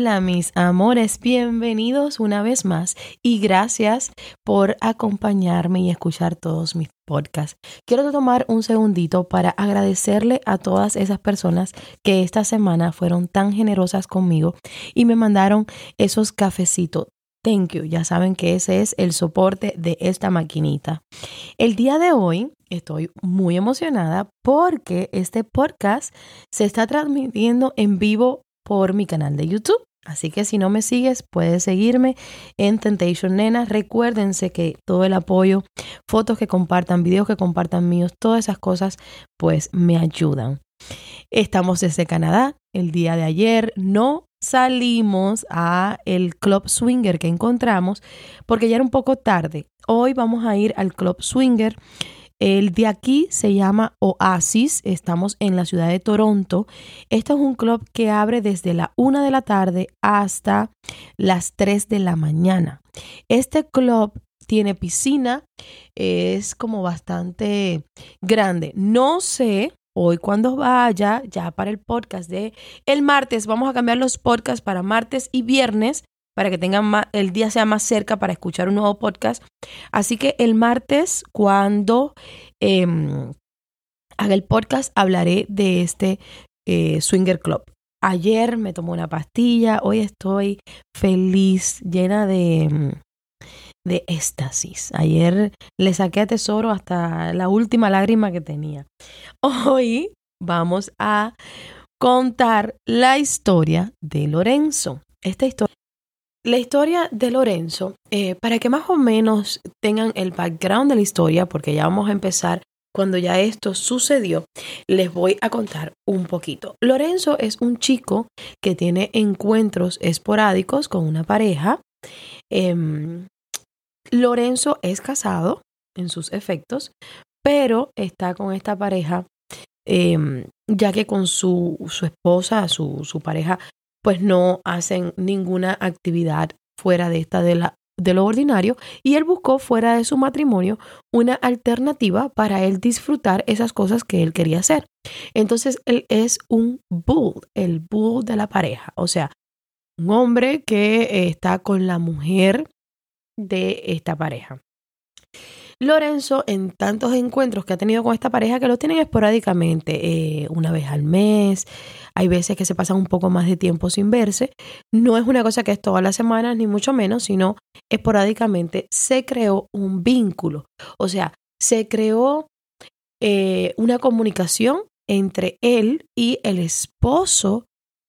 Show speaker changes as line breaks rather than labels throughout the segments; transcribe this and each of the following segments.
Hola mis amores, bienvenidos una vez más y gracias por acompañarme y escuchar todos mis podcasts. Quiero tomar un segundito para agradecerle a todas esas personas que esta semana fueron tan generosas conmigo y me mandaron esos cafecitos. Thank you, ya saben que ese es el soporte de esta maquinita. El día de hoy estoy muy emocionada porque este podcast se está transmitiendo en vivo por mi canal de YouTube. Así que si no me sigues, puedes seguirme en Temptation Nena. Recuérdense que todo el apoyo, fotos que compartan, videos que compartan míos, todas esas cosas, pues me ayudan. Estamos desde Canadá. El día de ayer no salimos a el club swinger que encontramos porque ya era un poco tarde. Hoy vamos a ir al club swinger el de aquí se llama Oasis, estamos en la ciudad de Toronto. Este es un club que abre desde la 1 de la tarde hasta las 3 de la mañana. Este club tiene piscina, es como bastante grande. No sé hoy cuando vaya, ya para el podcast de el martes, vamos a cambiar los podcasts para martes y viernes para que tengan más, el día sea más cerca para escuchar un nuevo podcast. Así que el martes, cuando em, haga el podcast, hablaré de este eh, Swinger Club. Ayer me tomé una pastilla, hoy estoy feliz, llena de, em, de éxtasis. Ayer le saqué a tesoro hasta la última lágrima que tenía. Hoy vamos a contar la historia de Lorenzo. Esta historia la historia de Lorenzo, eh, para que más o menos tengan el background de la historia, porque ya vamos a empezar cuando ya esto sucedió, les voy a contar un poquito. Lorenzo es un chico que tiene encuentros esporádicos con una pareja. Em, Lorenzo es casado en sus efectos, pero está con esta pareja em, ya que con su, su esposa, su, su pareja, pues no hacen ninguna actividad fuera de esta de, la, de lo ordinario y él buscó fuera de su matrimonio una alternativa para él disfrutar esas cosas que él quería hacer. Entonces él es un bull, el bull de la pareja, o sea, un hombre que está con la mujer de esta pareja. Lorenzo, en tantos encuentros que ha tenido con esta pareja, que lo tienen esporádicamente, eh, una vez al mes, hay veces que se pasan un poco más de tiempo sin verse, no es una cosa que es todas las semanas, ni mucho menos, sino esporádicamente se creó un vínculo, o sea, se creó eh, una comunicación entre él y el esposo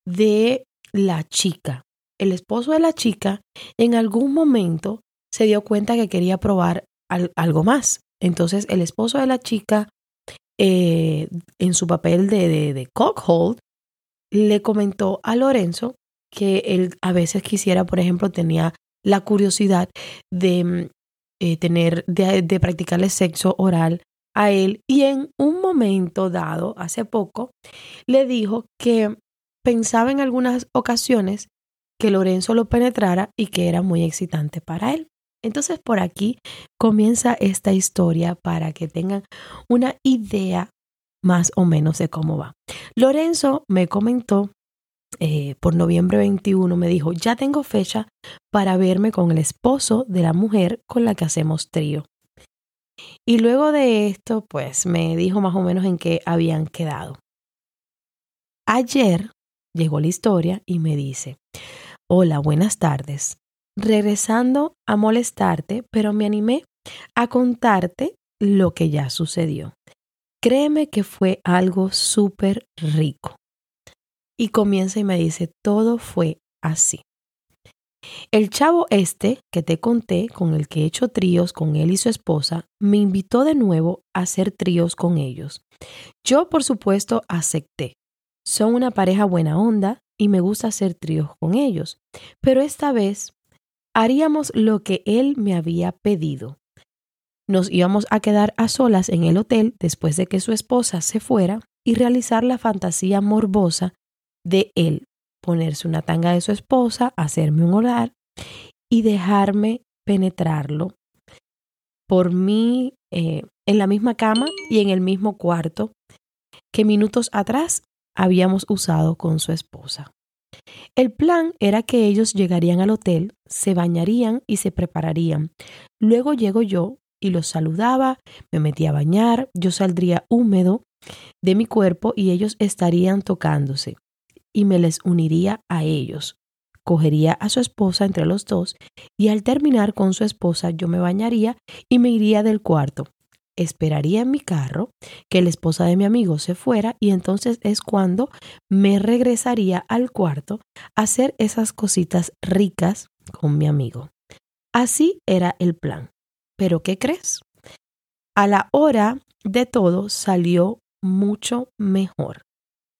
de la chica. El esposo de la chica en algún momento se dio cuenta que quería probar algo más. Entonces el esposo de la chica, eh, en su papel de, de, cockhold, le comentó a Lorenzo que él a veces quisiera, por ejemplo, tenía la curiosidad de mm, eh, tener, de, de practicarle sexo oral a él y en un momento dado, hace poco, le dijo que pensaba en algunas ocasiones que Lorenzo lo penetrara y que era muy excitante para él. Entonces por aquí comienza esta historia para que tengan una idea más o menos de cómo va. Lorenzo me comentó eh, por noviembre 21, me dijo, ya tengo fecha para verme con el esposo de la mujer con la que hacemos trío. Y luego de esto, pues me dijo más o menos en qué habían quedado. Ayer llegó la historia y me dice, hola, buenas tardes regresando a molestarte, pero me animé a contarte lo que ya sucedió. Créeme que fue algo súper rico. Y comienza y me dice, todo fue así. El chavo este que te conté, con el que he hecho tríos con él y su esposa, me invitó de nuevo a hacer tríos con ellos. Yo, por supuesto, acepté. Son una pareja buena onda y me gusta hacer tríos con ellos, pero esta vez haríamos lo que él me había pedido. Nos íbamos a quedar a solas en el hotel después de que su esposa se fuera y realizar la fantasía morbosa de él, ponerse una tanga de su esposa, hacerme un orar y dejarme penetrarlo por mí eh, en la misma cama y en el mismo cuarto que minutos atrás habíamos usado con su esposa. El plan era que ellos llegarían al hotel, se bañarían y se prepararían. Luego llego yo y los saludaba, me metía a bañar, yo saldría húmedo de mi cuerpo y ellos estarían tocándose y me les uniría a ellos. Cogería a su esposa entre los dos y al terminar con su esposa yo me bañaría y me iría del cuarto. Esperaría en mi carro que la esposa de mi amigo se fuera y entonces es cuando me regresaría al cuarto a hacer esas cositas ricas con mi amigo. Así era el plan. Pero ¿qué crees? A la hora de todo salió mucho mejor,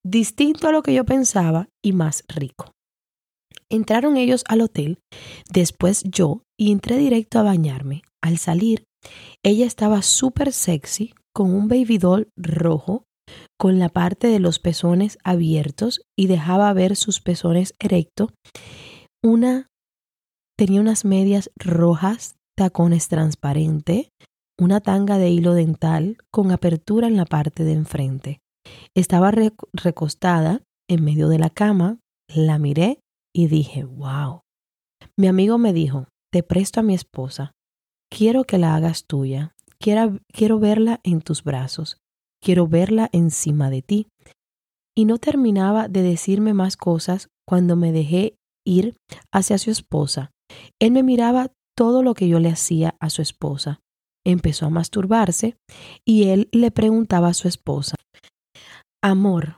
distinto a lo que yo pensaba y más rico. Entraron ellos al hotel, después yo, y entré directo a bañarme. Al salir, ella estaba súper sexy, con un baby doll rojo, con la parte de los pezones abiertos y dejaba ver sus pezones erectos. Una tenía unas medias rojas tacones transparente, una tanga de hilo dental con apertura en la parte de enfrente. Estaba recostada en medio de la cama, la miré y dije, wow. Mi amigo me dijo, te presto a mi esposa, quiero que la hagas tuya, quiero, quiero verla en tus brazos, quiero verla encima de ti. Y no terminaba de decirme más cosas cuando me dejé ir hacia su esposa. Él me miraba todo lo que yo le hacía a su esposa. Empezó a masturbarse y él le preguntaba a su esposa, Amor,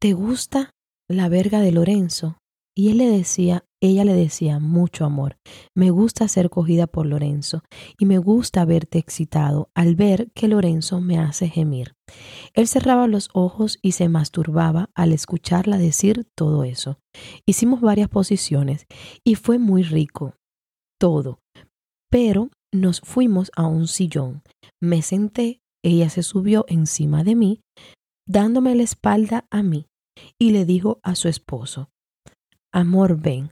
¿te gusta la verga de Lorenzo? Y él le decía, ella le decía, mucho amor, me gusta ser cogida por Lorenzo y me gusta verte excitado al ver que Lorenzo me hace gemir. Él cerraba los ojos y se masturbaba al escucharla decir todo eso. Hicimos varias posiciones y fue muy rico todo. Pero nos fuimos a un sillón. Me senté, ella se subió encima de mí, dándome la espalda a mí, y le dijo a su esposo, Amor, ven,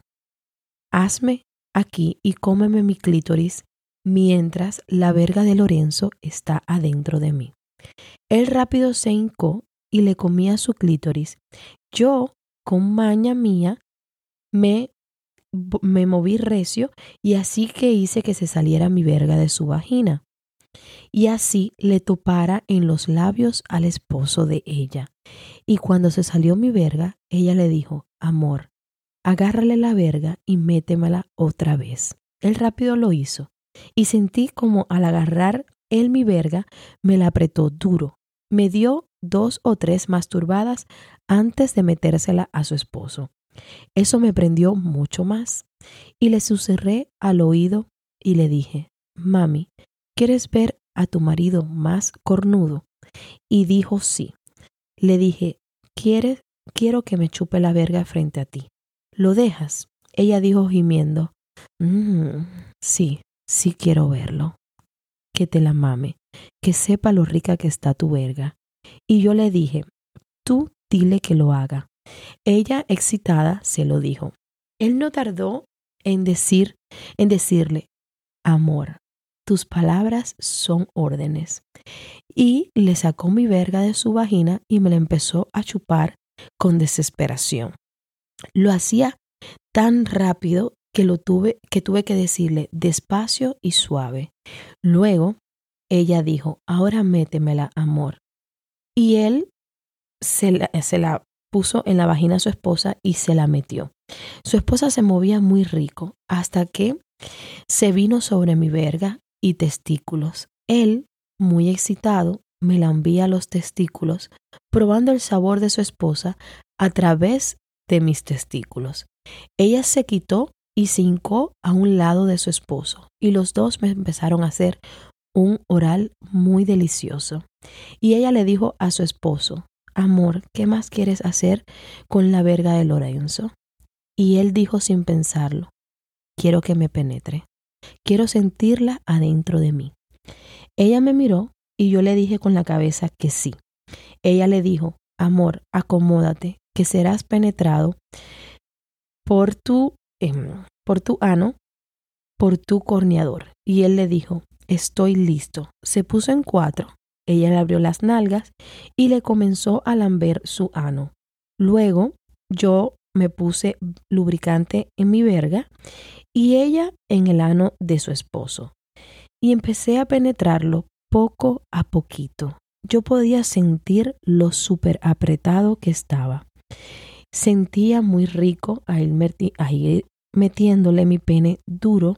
hazme aquí y cómeme mi clítoris mientras la verga de Lorenzo está adentro de mí. Él rápido se hincó y le comía su clítoris. Yo, con maña mía, me me moví recio y así que hice que se saliera mi verga de su vagina. Y así le topara en los labios al esposo de ella. Y cuando se salió mi verga, ella le dijo, amor, agárrale la verga y métemela otra vez. Él rápido lo hizo y sentí como al agarrar él mi verga me la apretó duro. Me dio dos o tres masturbadas antes de metérsela a su esposo. Eso me prendió mucho más. Y le susurré al oído y le dije, Mami, ¿quieres ver a tu marido más cornudo? Y dijo sí. Le dije, ¿quieres? Quiero que me chupe la verga frente a ti. ¿Lo dejas? Ella dijo gimiendo, mm, sí, sí quiero verlo. Que te la mame, que sepa lo rica que está tu verga. Y yo le dije, tú dile que lo haga. Ella, excitada, se lo dijo. Él no tardó en decir, en decirle, amor, tus palabras son órdenes. Y le sacó mi verga de su vagina y me la empezó a chupar con desesperación. Lo hacía tan rápido que lo tuve que tuve que decirle despacio y suave. Luego ella dijo, ahora métemela, amor. Y él se la puso en la vagina a su esposa y se la metió. Su esposa se movía muy rico hasta que se vino sobre mi verga y testículos. Él, muy excitado, me lambía los testículos, probando el sabor de su esposa a través de mis testículos. Ella se quitó y se hincó a un lado de su esposo, y los dos me empezaron a hacer un oral muy delicioso. Y ella le dijo a su esposo, amor, ¿qué más quieres hacer con la verga de Lorenzo? Y él dijo sin pensarlo, quiero que me penetre, quiero sentirla adentro de mí. Ella me miró y yo le dije con la cabeza que sí. Ella le dijo, amor, acomódate, que serás penetrado por tu, em, por tu ano, por tu corneador. Y él le dijo, estoy listo. Se puso en cuatro. Ella le abrió las nalgas y le comenzó a lamber su ano. Luego yo me puse lubricante en mi verga y ella en el ano de su esposo. Y empecé a penetrarlo poco a poquito. Yo podía sentir lo súper apretado que estaba. Sentía muy rico a ir, metiéndole mi pene duro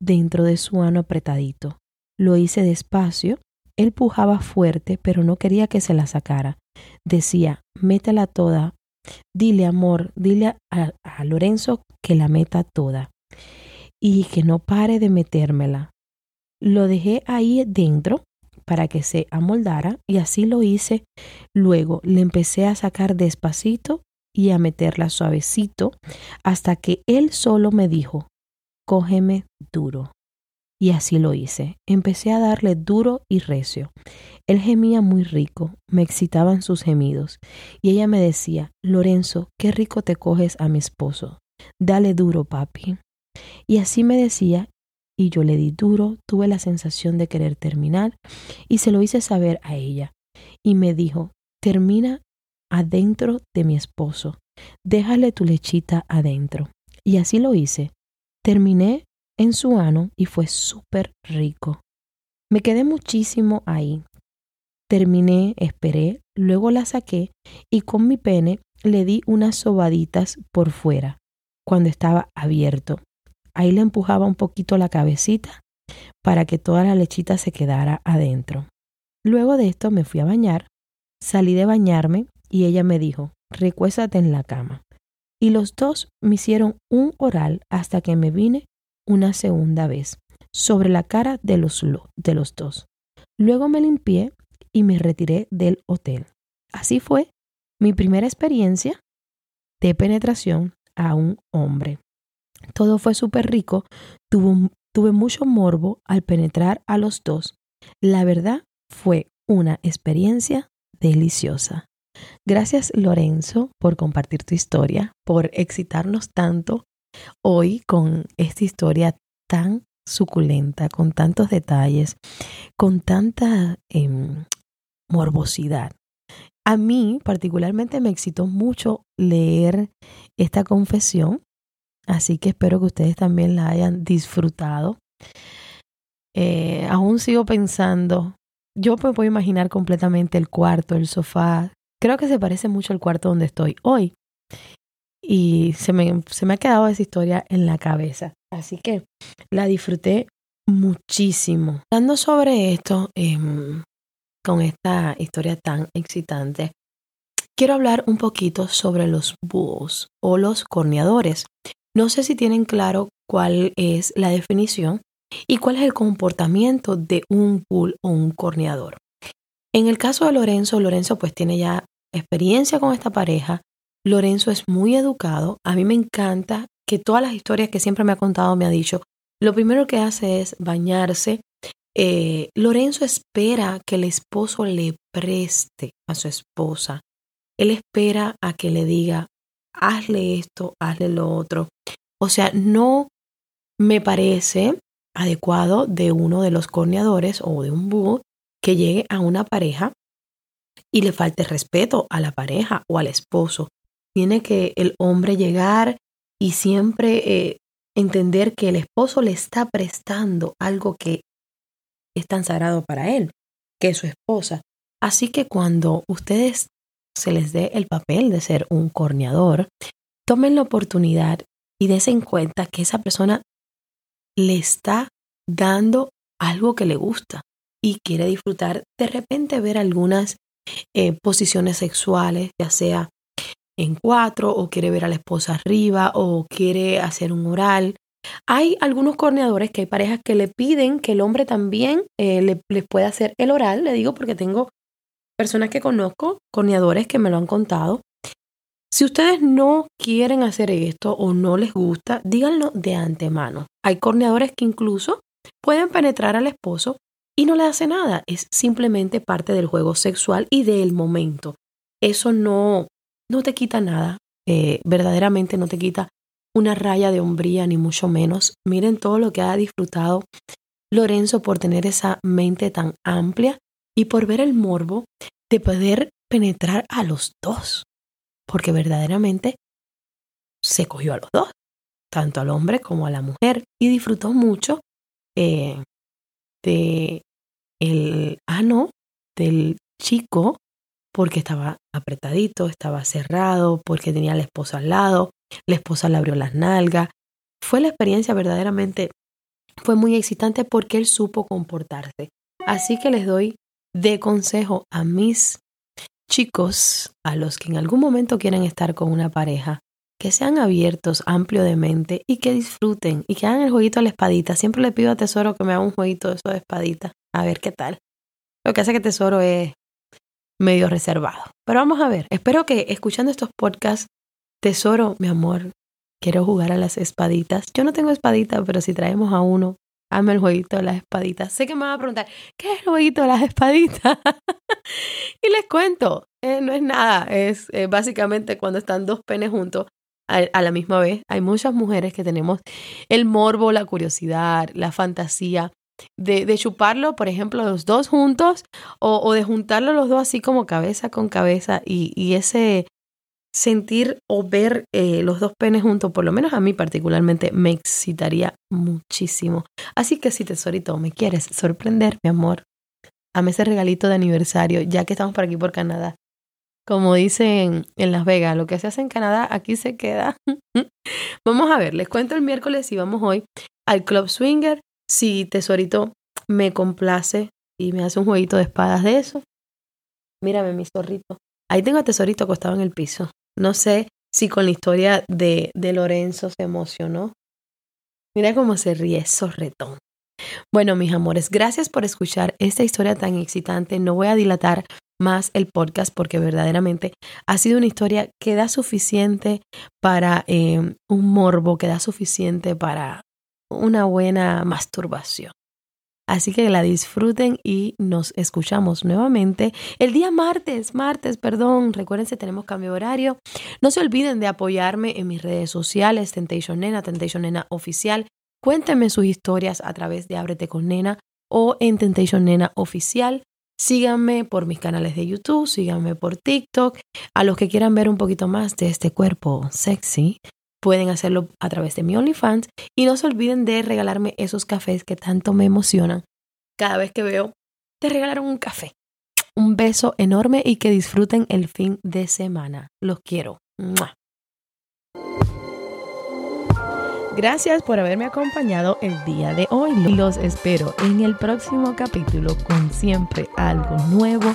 dentro de su ano apretadito. Lo hice despacio. Él pujaba fuerte, pero no quería que se la sacara. Decía, métela toda. Dile, amor, dile a, a Lorenzo que la meta toda. Y que no pare de metérmela. Lo dejé ahí dentro para que se amoldara y así lo hice. Luego le empecé a sacar despacito y a meterla suavecito hasta que él solo me dijo, cógeme duro. Y así lo hice. Empecé a darle duro y recio. Él gemía muy rico, me excitaban sus gemidos. Y ella me decía, Lorenzo, qué rico te coges a mi esposo. Dale duro, papi. Y así me decía, y yo le di duro, tuve la sensación de querer terminar, y se lo hice saber a ella. Y me dijo, termina adentro de mi esposo. Déjale tu lechita adentro. Y así lo hice. Terminé en su ano y fue súper rico. Me quedé muchísimo ahí. Terminé, esperé, luego la saqué y con mi pene le di unas sobaditas por fuera, cuando estaba abierto. Ahí le empujaba un poquito la cabecita para que toda la lechita se quedara adentro. Luego de esto me fui a bañar, salí de bañarme y ella me dijo, recuéstate en la cama. Y los dos me hicieron un oral hasta que me vine una segunda vez sobre la cara de los, de los dos. Luego me limpié y me retiré del hotel. Así fue mi primera experiencia de penetración a un hombre. Todo fue súper rico, tuve mucho morbo al penetrar a los dos. La verdad fue una experiencia deliciosa. Gracias Lorenzo por compartir tu historia, por excitarnos tanto hoy con esta historia tan suculenta, con tantos detalles, con tanta em, morbosidad. A mí particularmente me excitó mucho leer esta confesión, así que espero que ustedes también la hayan disfrutado. Eh, aún sigo pensando, yo me puedo imaginar completamente el cuarto, el sofá. Creo que se parece mucho al cuarto donde estoy hoy y se me, se me ha quedado esa historia en la cabeza. Así que la disfruté muchísimo. Hablando sobre esto, em, con esta historia tan excitante, quiero hablar un poquito sobre los búhos o los corneadores. No sé si tienen claro cuál es la definición y cuál es el comportamiento de un bull o un corneador. En el caso de Lorenzo, Lorenzo pues tiene ya experiencia con esta pareja, Lorenzo es muy educado. A mí me encanta que todas las historias que siempre me ha contado me ha dicho, lo primero que hace es bañarse. Eh, Lorenzo espera que el esposo le preste a su esposa. Él espera a que le diga, hazle esto, hazle lo otro. O sea, no me parece adecuado de uno de los corneadores o de un búho que llegue a una pareja y le falte respeto a la pareja o al esposo tiene que el hombre llegar y siempre eh, entender que el esposo le está prestando algo que es tan sagrado para él, que es su esposa. Así que cuando ustedes se les dé el papel de ser un corneador, tomen la oportunidad y des en cuenta que esa persona le está dando algo que le gusta y quiere disfrutar, de repente ver algunas eh, posiciones sexuales, ya sea en cuatro o quiere ver a la esposa arriba o quiere hacer un oral. Hay algunos corneadores que hay parejas que le piden que el hombre también eh, le, les pueda hacer el oral, le digo porque tengo personas que conozco, corneadores que me lo han contado. Si ustedes no quieren hacer esto o no les gusta, díganlo de antemano. Hay corneadores que incluso pueden penetrar al esposo y no le hace nada. Es simplemente parte del juego sexual y del momento. Eso no, no te quita nada. Eh, verdaderamente no te quita una raya de hombría, ni mucho menos. Miren todo lo que ha disfrutado Lorenzo por tener esa mente tan amplia y por ver el morbo de poder penetrar a los dos. Porque verdaderamente se cogió a los dos, tanto al hombre como a la mujer, y disfrutó mucho eh, de el ano del chico porque estaba apretadito, estaba cerrado, porque tenía la esposa al lado, la esposa le abrió las nalgas. Fue la experiencia verdaderamente, fue muy excitante porque él supo comportarse. Así que les doy de consejo a mis chicos, a los que en algún momento quieran estar con una pareja, que sean abiertos, amplio de mente y que disfruten y que hagan el jueguito de la espadita. Siempre le pido a Tesoro que me haga un jueguito de eso de espadita. A ver qué tal. Lo que hace que Tesoro es medio reservado. Pero vamos a ver. Espero que escuchando estos podcasts, Tesoro, mi amor, quiero jugar a las espaditas. Yo no tengo espadita, pero si traemos a uno, hazme el jueguito de las espaditas. Sé que me van a preguntar, ¿qué es el jueguito de las espaditas? y les cuento, eh, no es nada, es eh, básicamente cuando están dos penes juntos a, la misma vez. Hay muchas mujeres que tenemos el morbo, la curiosidad, la fantasía de, chuparlo, por ejemplo, los dos juntos o, de juntarlo los dos así como cabeza con cabeza y, ese sentir o ver eh, los dos penes juntos, por lo menos a mí particularmente, me excitaría muchísimo. Así que si tesorito me quieres sorprender, mi amor, dame ese regalito de aniversario, ya que estamos por aquí por Canadá. Como dicen en Las Vegas, lo que se hace en Canadá, aquí se queda. vamos a ver, les cuento el miércoles y vamos hoy al Club Swinger si Tesorito me complace y me hace un jueguito de espadas de eso, mírame mi zorrito. Ahí tengo a Tesorito acostado en el piso. No sé si con la historia de, de Lorenzo se emocionó. Mira cómo se ríe, zorretón. Bueno, mis amores, gracias por escuchar esta historia tan excitante. No voy a dilatar más el podcast porque verdaderamente ha sido una historia que da suficiente para eh, un morbo, que da suficiente para una buena masturbación. Así que la disfruten y nos escuchamos nuevamente el día martes, martes, perdón. Recuérdense, tenemos cambio de horario. No se olviden de apoyarme en mis redes sociales, Temptation Nena, Temptation Nena Oficial. Cuéntenme sus historias a través de Ábrete con Nena o en Temptation Nena Oficial. Síganme por mis canales de YouTube, síganme por TikTok. A los que quieran ver un poquito más de este cuerpo sexy, pueden hacerlo a través de mi OnlyFans y no se olviden de regalarme esos cafés que tanto me emocionan. Cada vez que veo, te regalaron un café. Un beso enorme y que disfruten el fin de semana. Los quiero. Gracias por haberme acompañado el día de hoy. Los espero en el próximo capítulo con siempre algo nuevo